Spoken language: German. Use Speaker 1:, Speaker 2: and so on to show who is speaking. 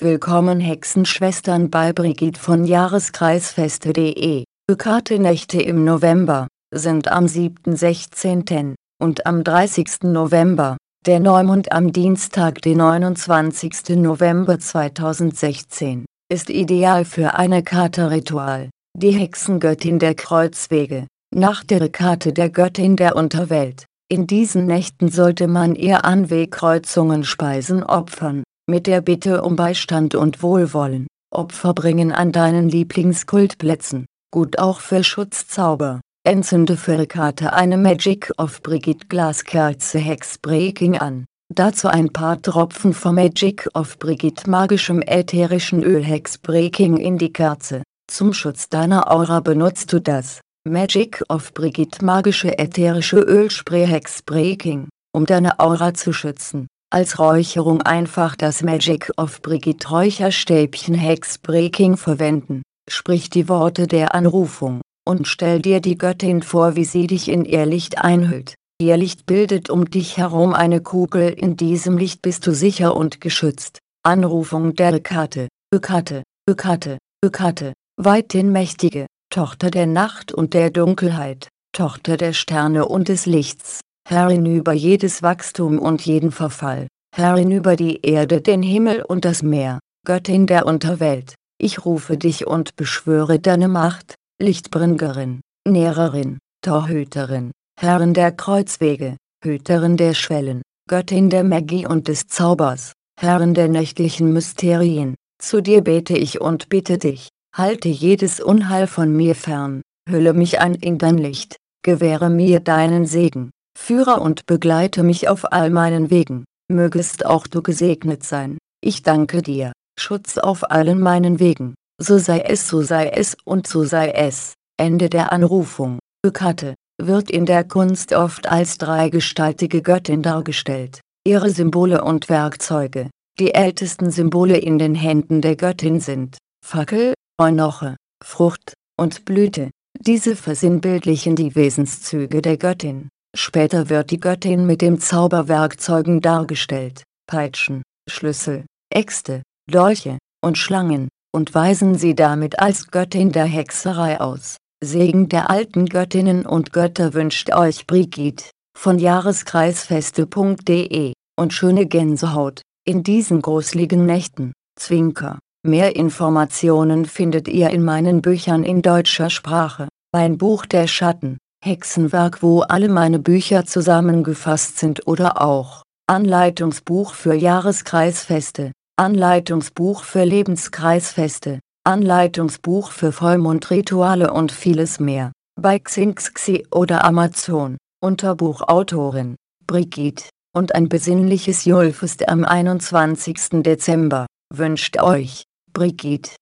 Speaker 1: Willkommen Hexenschwestern bei Brigitte von Jahreskreisfeste.de. Nächte im November sind am 7.16. und am 30. November, der Neumond am Dienstag den 29. November 2016, ist ideal für eine Karte-Ritual, die Hexengöttin der Kreuzwege, nach der Karte der Göttin der Unterwelt. In diesen Nächten sollte man ihr Anwegkreuzungen Speisen opfern mit der Bitte um Beistand und Wohlwollen, Opfer bringen an deinen Lieblingskultplätzen, gut auch für Schutzzauber, entzünde für Rekate eine Magic of Brigitte Glaskerze Hexbreaking an, dazu ein paar Tropfen vom Magic of Brigitte magischem ätherischen Öl Hexbreaking in die Kerze, zum Schutz deiner Aura benutzt du das. Magic of Brigitte magische ätherische Ölspray Hexbreaking, um deine Aura zu schützen als Räucherung einfach das Magic of Brigitte Räucherstäbchen Hexbreaking verwenden, sprich die Worte der Anrufung, und stell dir die Göttin vor wie sie dich in ihr Licht einhüllt. Ihr Licht bildet um dich herum eine Kugel in diesem Licht bist du sicher und geschützt. Anrufung der Karte, Ökate, Ökate, Ökate, weithin mächtige, Tochter der Nacht und der Dunkelheit, Tochter der Sterne und des Lichts, Herrin über jedes Wachstum und jeden Verfall, Herrin über die Erde, den Himmel und das Meer, Göttin der Unterwelt, ich rufe dich und beschwöre deine Macht, Lichtbringerin, Nährerin, Torhüterin, Herrin der Kreuzwege, Hüterin der Schwellen, Göttin der Magie und des Zaubers, Herrin der nächtlichen Mysterien, zu dir bete ich und bitte dich, halte jedes Unheil von mir fern, hülle mich ein in dein Licht, gewähre mir deinen Segen, Führe und begleite mich auf all meinen Wegen, mögest auch du gesegnet sein, ich danke dir, Schutz auf allen meinen Wegen, so sei es so sei es und so sei es, Ende der Anrufung, Ökate, wird in der Kunst oft als dreigestaltige Göttin dargestellt, ihre Symbole und Werkzeuge, die ältesten Symbole in den Händen der Göttin sind, Fackel, Eunoche, Frucht, und Blüte, diese versinnbildlichen die Wesenszüge der Göttin. Später wird die Göttin mit den Zauberwerkzeugen dargestellt, Peitschen, Schlüssel, Äxte, Dolche und Schlangen, und weisen sie damit als Göttin der Hexerei aus. Segen der alten Göttinnen und Götter wünscht euch Brigitte, von jahreskreisfeste.de, und schöne Gänsehaut, in diesen gruseligen Nächten, Zwinker. Mehr Informationen findet ihr in meinen Büchern in deutscher Sprache, mein Buch der Schatten, Hexenwerk wo alle meine Bücher zusammengefasst sind oder auch Anleitungsbuch für Jahreskreisfeste, Anleitungsbuch für Lebenskreisfeste, Anleitungsbuch für Vollmondrituale und vieles mehr, bei Xinxxi oder Amazon, unter Buchautorin, Brigitte, und ein besinnliches Julfest am 21. Dezember, wünscht euch, Brigitte.